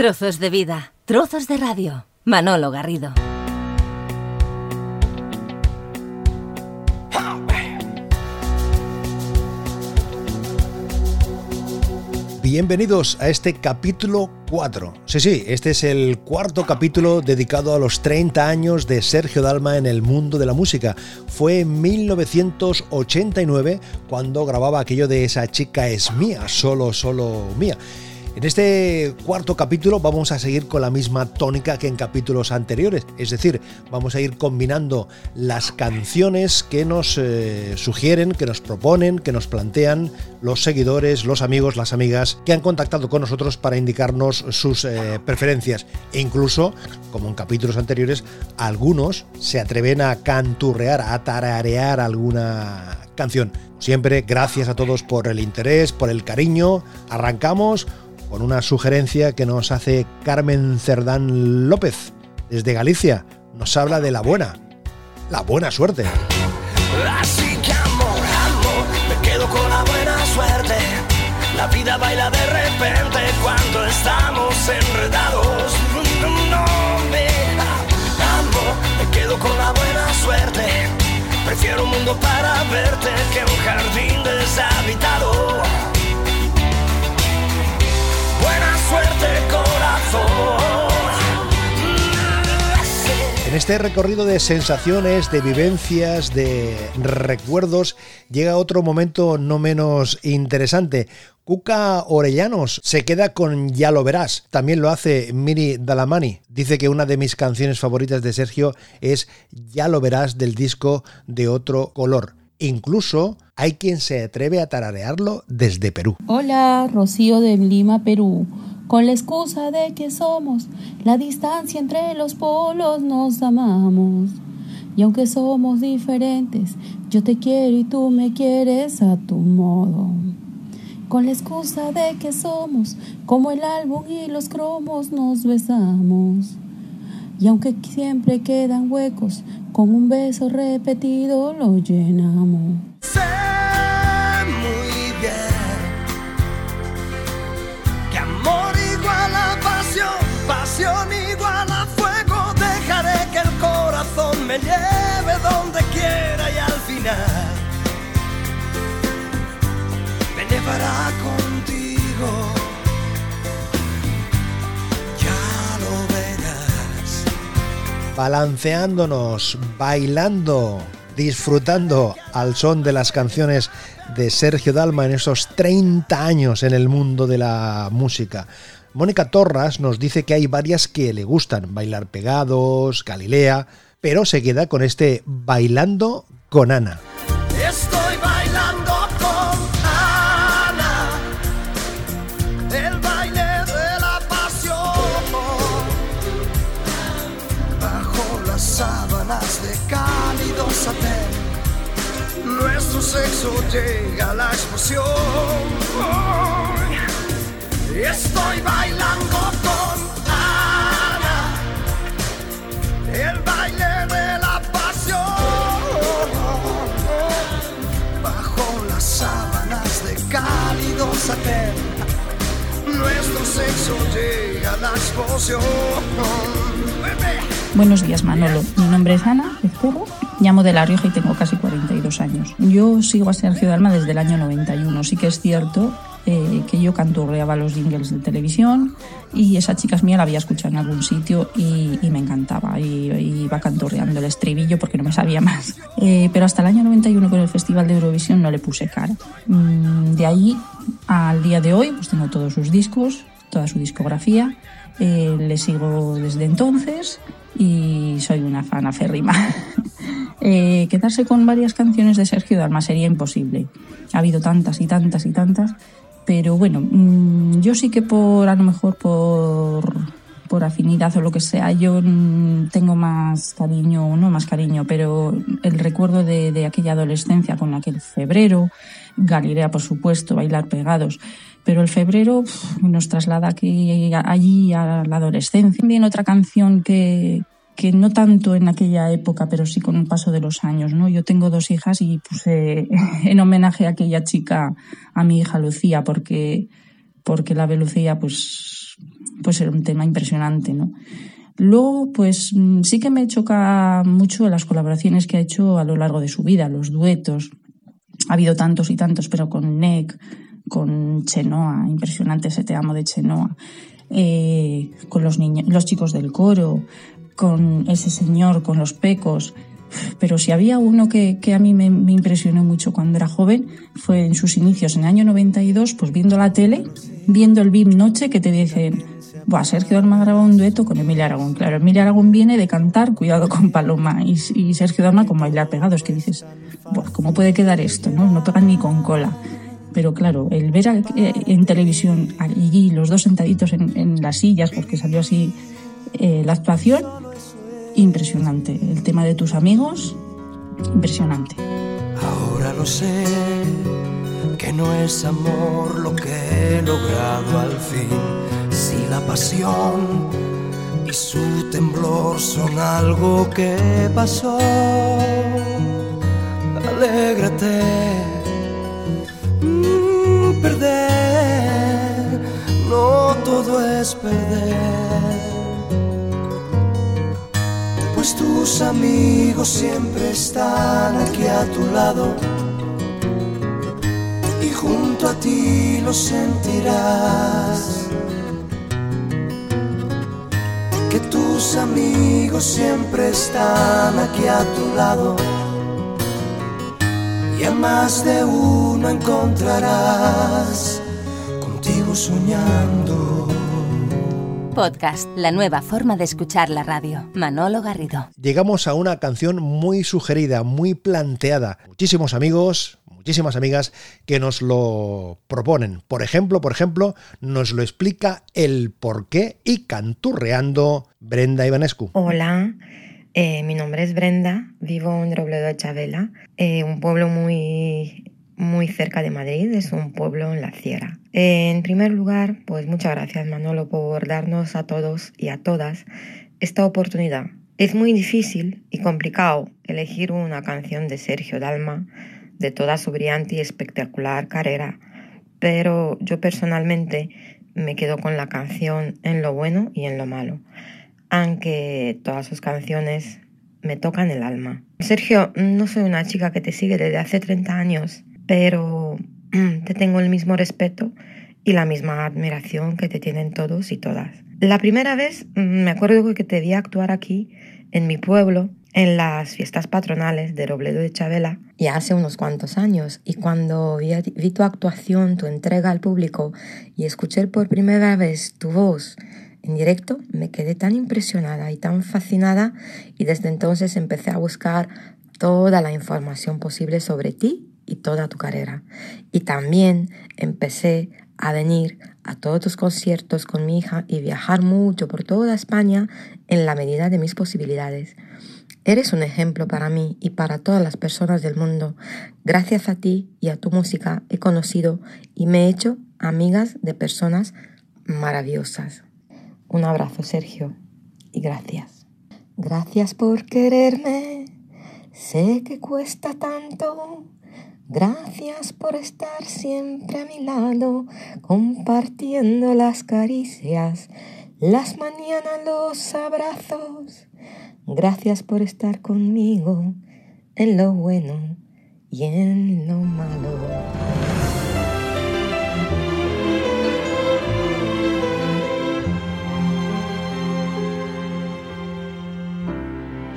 Trozos de vida, trozos de radio. Manolo Garrido. Bienvenidos a este capítulo 4. Sí, sí, este es el cuarto capítulo dedicado a los 30 años de Sergio Dalma en el mundo de la música. Fue en 1989 cuando grababa aquello de esa chica es mía, solo, solo mía. En este cuarto capítulo vamos a seguir con la misma tónica que en capítulos anteriores, es decir, vamos a ir combinando las canciones que nos eh, sugieren, que nos proponen, que nos plantean los seguidores, los amigos, las amigas que han contactado con nosotros para indicarnos sus eh, preferencias. E incluso, como en capítulos anteriores, algunos se atreven a canturrear, a tararear alguna canción. Siempre gracias a todos por el interés, por el cariño. Arrancamos con una sugerencia que nos hace Carmen Cerdán López, desde Galicia. Nos habla de la buena, la buena suerte. Así que amor, amor, me quedo con la buena suerte. La vida baila de repente cuando estamos enredados. No me amor, me quedo con la buena suerte. Prefiero un mundo para verte que un jardín deshabitado. En este recorrido de sensaciones, de vivencias, de recuerdos, llega otro momento no menos interesante. Cuca Orellanos se queda con Ya lo verás. También lo hace Miri Dalamani. Dice que una de mis canciones favoritas de Sergio es Ya lo verás del disco de otro color. Incluso hay quien se atreve a tararearlo desde Perú. Hola, Rocío de Lima, Perú. Con la excusa de que somos la distancia entre los polos nos amamos. Y aunque somos diferentes, yo te quiero y tú me quieres a tu modo. Con la excusa de que somos como el álbum y los cromos nos besamos. Y aunque siempre quedan huecos, con un beso repetido lo llenamos. Me lleve donde quiera y al final me llevará contigo. Ya lo verás. balanceándonos, bailando, disfrutando al son de las canciones de Sergio Dalma en esos 30 años en el mundo de la música. Mónica Torras nos dice que hay varias que le gustan, Bailar Pegados, Galilea, pero se queda con este Bailando con Ana. Estoy bailando con Ana, el baile de la pasión. Bajo las sábanas de cálido satén, nuestro sexo llega a la explosión. Estoy bailando con Ana, el nuestro sexo llega a la explosión. Buenos días, Manolo. Mi nombre es Ana Ezquerro, llamo de La Rioja y tengo casi 42 años. Yo sigo a Sergio Dalma desde el año 91. Sí que es cierto eh, que yo canturreaba los jingles de televisión y esa chica es mía la había escuchado en algún sitio y, y me encantaba. Y, y iba canturreando el estribillo porque no me sabía más. Eh, pero hasta el año 91 con el Festival de Eurovisión no le puse cara. Mm, de ahí al día de hoy pues tengo todos sus discos, toda su discografía. Eh, le sigo desde entonces y soy una fan aférrima. Eh, quedarse con varias canciones de Sergio Dalma sería imposible. Ha habido tantas y tantas y tantas, pero bueno, mm, yo sí que por, a lo mejor por, por afinidad o lo que sea, yo mm, tengo más cariño, no más cariño, pero el recuerdo de, de aquella adolescencia con aquel febrero, Galilea, por supuesto, bailar pegados. Pero el febrero nos traslada aquí, allí a la adolescencia. También otra canción que, que no tanto en aquella época, pero sí con el paso de los años, ¿no? Yo tengo dos hijas y puse en homenaje a aquella chica a mi hija Lucía, porque, porque la ve Lucía, pues pues era un tema impresionante, ¿no? Luego, pues mm, sí que me choca mucho las colaboraciones que ha hecho a lo largo de su vida, los duetos. Ha habido tantos y tantos, pero con Nick, con Chenoa, impresionante ese te amo de Chenoa, eh, con los niños, los chicos del coro, con ese señor, con los pecos. Pero si había uno que, a mí me, impresionó mucho cuando era joven, fue en sus inicios, en el año 92, pues viendo la tele, viendo el BIM Noche, que te dicen, Buah, Sergio Dalma grabado un dueto con Emilia Aragón. Claro, Emilia Aragón viene de cantar Cuidado con Paloma y, Sergio Dalma con bailar pegados, que dices, Buah, ¿cómo puede quedar esto? No, no pegan ni con cola. Pero claro, el ver eh, en televisión allí los dos sentaditos en, las sillas, porque salió así eh, la actuación, impresionante. El tema de tus amigos, impresionante. Ahora lo sé, que no es amor lo que he logrado al fin. Si la pasión y su temblor son algo que pasó, alégrate. Mm, perder, no todo es perder pues tus amigos siempre están aquí a tu lado y junto a ti lo sentirás. Que tus amigos siempre están aquí a tu lado y a más de uno encontrarás contigo soñando. Podcast, la nueva forma de escuchar la radio. Manolo Garrido. Llegamos a una canción muy sugerida, muy planteada. Muchísimos amigos, muchísimas amigas que nos lo proponen. Por ejemplo, por ejemplo, nos lo explica el por qué y canturreando Brenda Ivanescu. Hola. Eh, mi nombre es Brenda, vivo en Robledo de Chavela, eh, un pueblo muy muy cerca de Madrid, es un pueblo en la sierra. En primer lugar, pues muchas gracias Manolo por darnos a todos y a todas esta oportunidad. Es muy difícil y complicado elegir una canción de Sergio Dalma de toda su brillante y espectacular carrera, pero yo personalmente me quedo con la canción en lo bueno y en lo malo, aunque todas sus canciones me tocan el alma. Sergio, no soy una chica que te sigue desde hace 30 años, pero te tengo el mismo respeto y la misma admiración que te tienen todos y todas. La primera vez mm, me acuerdo que te vi actuar aquí, en mi pueblo, en las fiestas patronales de Robledo de Chabela, ya hace unos cuantos años, y cuando vi, vi tu actuación, tu entrega al público y escuché por primera vez tu voz en directo, me quedé tan impresionada y tan fascinada y desde entonces empecé a buscar toda la información posible sobre ti y toda tu carrera. Y también empecé a venir a todos tus conciertos con mi hija y viajar mucho por toda España en la medida de mis posibilidades. Eres un ejemplo para mí y para todas las personas del mundo. Gracias a ti y a tu música he conocido y me he hecho amigas de personas maravillosas. Un abrazo, Sergio, y gracias. Gracias por quererme. Sé que cuesta tanto Gracias por estar siempre a mi lado, compartiendo las caricias, las mañanas, los abrazos. Gracias por estar conmigo en lo bueno y en lo malo.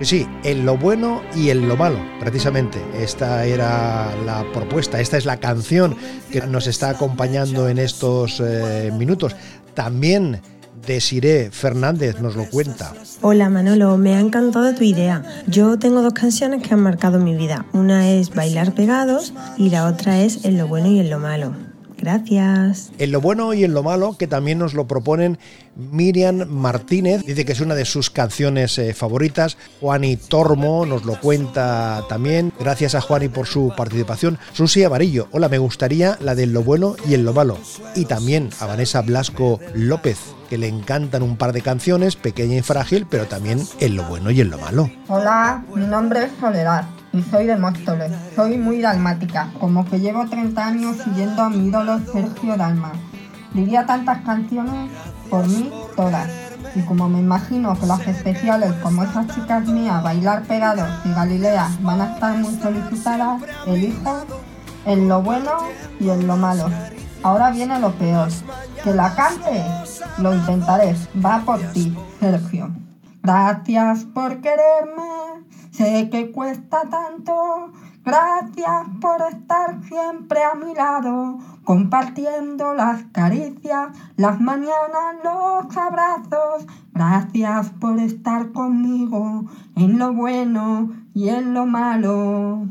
Sí, sí, en lo bueno y en lo malo, precisamente. Esta era la propuesta, esta es la canción que nos está acompañando en estos eh, minutos. También Desiree Fernández nos lo cuenta. Hola Manolo, me ha encantado tu idea. Yo tengo dos canciones que han marcado mi vida. Una es Bailar Pegados y la otra es En lo bueno y en lo malo. Gracias. En lo bueno y en lo malo, que también nos lo proponen Miriam Martínez, dice que es una de sus canciones eh, favoritas. Juani Tormo nos lo cuenta también. Gracias a Juani por su participación. Susi Amarillo, hola, me gustaría la de lo bueno y en lo malo. Y también a Vanessa Blasco López, que le encantan un par de canciones, pequeña y frágil, pero también en lo bueno y en lo malo. Hola, mi nombre es Soledad y soy de Móstoles. Soy muy dalmática, como que llevo 30 años siguiendo a mi ídolo Sergio Dalma. Diría tantas canciones, por mí, todas. Y como me imagino que los especiales como esas chicas mías, Bailar Pegados y Galilea, van a estar muy solicitadas, elijo en lo bueno y en lo malo. Ahora viene lo peor. Que la cante, lo intentaré. Va por ti, Sergio. Gracias por quererme, sé que cuesta tanto. Gracias por estar siempre a mi lado, compartiendo las caricias, las mañanas, los abrazos. Gracias por estar conmigo en lo bueno y en lo malo.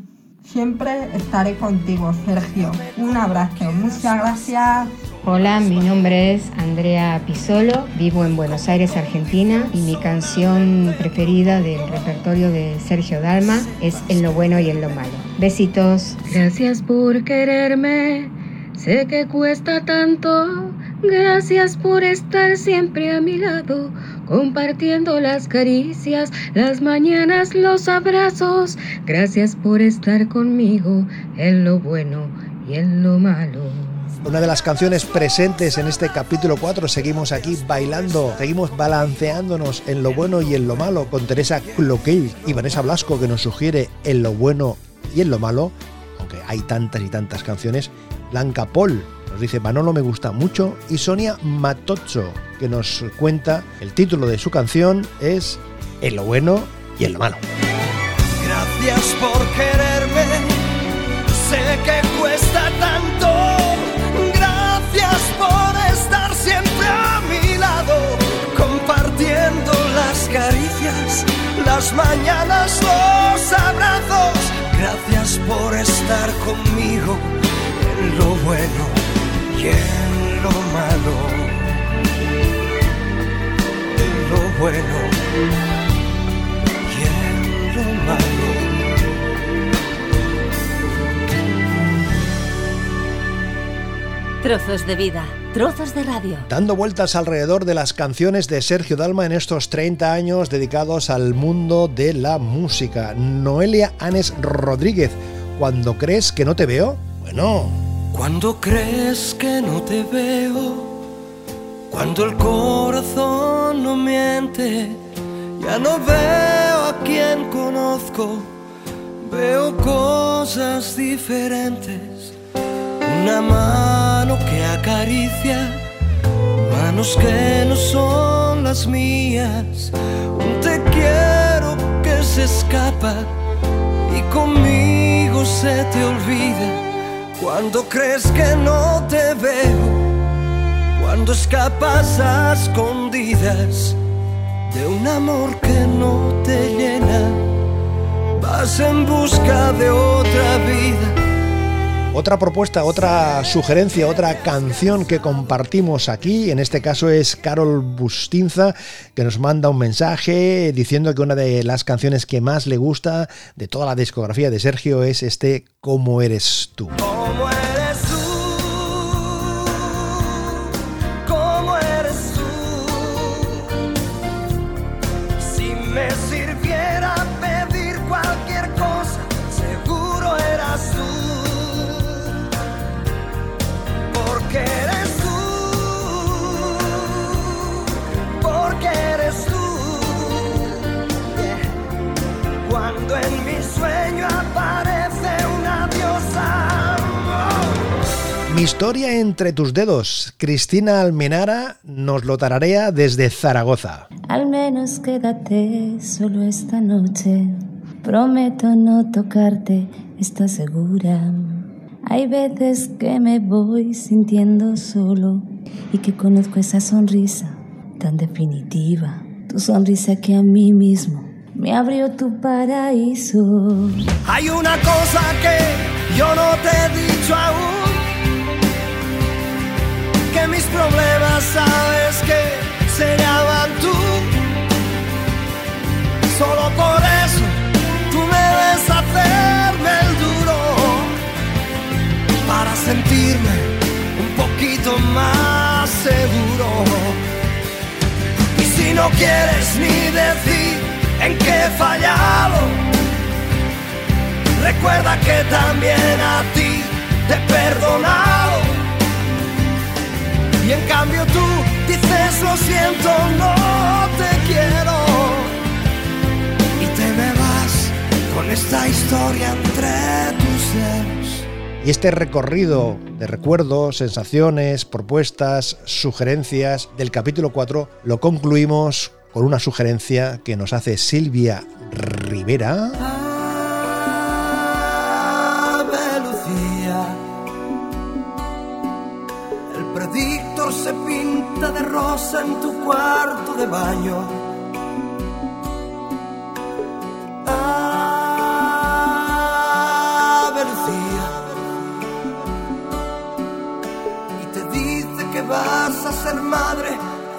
Siempre estaré contigo, Sergio. Un abrazo. Muchas gracias. Hola, mi nombre es Andrea Pisolo, vivo en Buenos Aires, Argentina, y mi canción preferida del repertorio de Sergio Dalma es En lo bueno y en lo malo. Besitos. Gracias por quererme, sé que cuesta tanto. Gracias por estar siempre a mi lado, compartiendo las caricias, las mañanas, los abrazos. Gracias por estar conmigo en lo bueno y en lo malo. Una de las canciones presentes en este capítulo 4, seguimos aquí bailando, seguimos balanceándonos en lo bueno y en lo malo con Teresa Cloquet y Vanessa Blasco que nos sugiere en lo bueno y en lo malo, aunque hay tantas y tantas canciones, Blanca Paul nos dice Manolo me gusta mucho y Sonia Matozzo que nos cuenta el título de su canción es En lo bueno y en lo malo. Gracias por quererme, sé que cuesta tanto. Gracias por estar siempre a mi lado, compartiendo las caricias, las mañanas, los abrazos. Gracias por estar conmigo en lo bueno y en lo malo. En lo bueno y en lo malo. Trozos de vida, trozos de radio. Dando vueltas alrededor de las canciones de Sergio Dalma en estos 30 años dedicados al mundo de la música. Noelia Anes Rodríguez, cuando crees que no te veo, bueno, Cuando crees que no te veo, cuando el corazón no miente, ya no veo a quien conozco, veo cosas diferentes. Una mano que acaricia, manos que no son las mías, un te quiero que se escapa y conmigo se te olvida. Cuando crees que no te veo, cuando escapas a escondidas de un amor que no te llena, vas en busca de otra vida. Otra propuesta, otra sugerencia, otra canción que compartimos aquí, en este caso es Carol Bustinza, que nos manda un mensaje diciendo que una de las canciones que más le gusta de toda la discografía de Sergio es este ¿Cómo eres tú? ¿Cómo eres historia entre tus dedos. Cristina Almenara nos lo tararea desde Zaragoza. Al menos quédate solo esta noche. Prometo no tocarte, ¿estás segura? Hay veces que me voy sintiendo solo y que conozco esa sonrisa tan definitiva. Tu sonrisa que a mí mismo me abrió tu paraíso. Hay una cosa que yo no te he dicho aún. Mis problemas sabes que se tú. Solo por eso tú me ves hacerme el duro. Para sentirme un poquito más seguro. Y si no quieres ni decir en qué he fallado, recuerda que también a ti te en cambio tú dices lo siento, no te quiero. Y te con esta historia entre tus. Y este recorrido de recuerdos, sensaciones, propuestas, sugerencias del capítulo 4 lo concluimos con una sugerencia que nos hace Silvia Rivera. En tu cuarto de baño. Ave Lucía, y te dice que vas a ser madre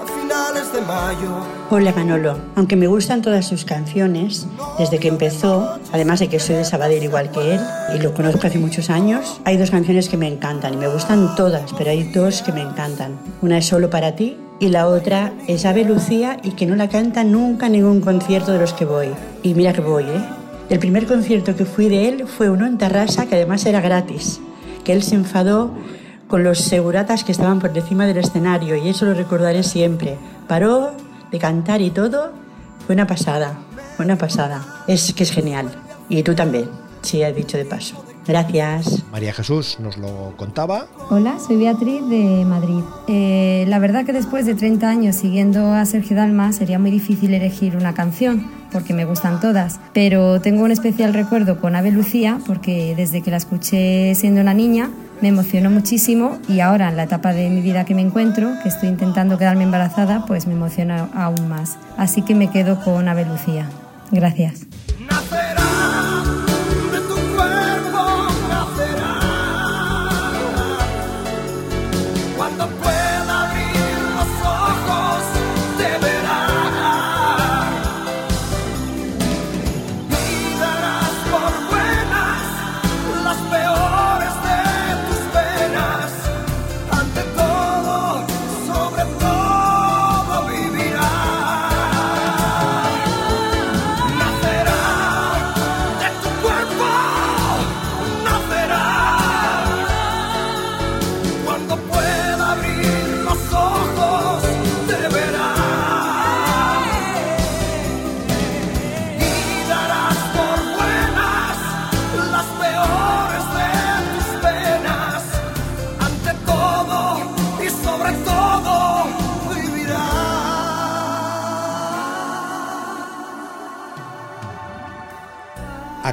a finales de mayo. Hola Manolo, aunque me gustan todas sus canciones, desde que empezó, además de que soy de Sabadell igual que él y lo conozco hace muchos años, hay dos canciones que me encantan y me gustan todas, pero hay dos que me encantan. Una es Solo para ti y la otra es Ave Lucía y que no la canta nunca en ningún concierto de los que voy. Y mira que voy, ¿eh? El primer concierto que fui de él fue uno en Tarrasa que además era gratis, que él se enfadó con los seguratas que estaban por encima del escenario y eso lo recordaré siempre. Paró de cantar y todo, fue una pasada, fue una pasada. Es que es genial. Y tú también, sí, he dicho de paso. Gracias. María Jesús nos lo contaba. Hola, soy Beatriz de Madrid. Eh, la verdad que después de 30 años siguiendo a Sergio Dalma sería muy difícil elegir una canción porque me gustan todas, pero tengo un especial recuerdo con Ave Lucía porque desde que la escuché siendo una niña me emocionó muchísimo y ahora en la etapa de mi vida que me encuentro, que estoy intentando quedarme embarazada, pues me emociona aún más. Así que me quedo con Ave Lucía. Gracias.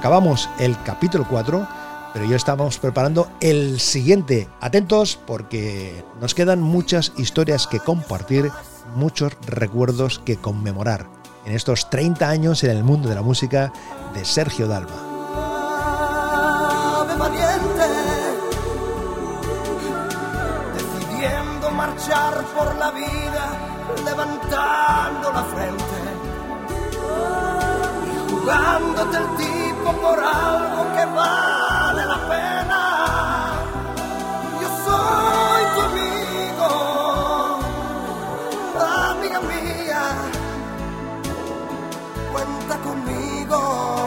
Acabamos el capítulo 4, pero ya estamos preparando el siguiente. Atentos porque nos quedan muchas historias que compartir, muchos recuerdos que conmemorar en estos 30 años en el mundo de la música de Sergio Dalma. decidiendo marchar por la vida, levantando la frente jugándote el por algo que vale la pena. Yo soy tu amigo, amiga mía, cuenta conmigo.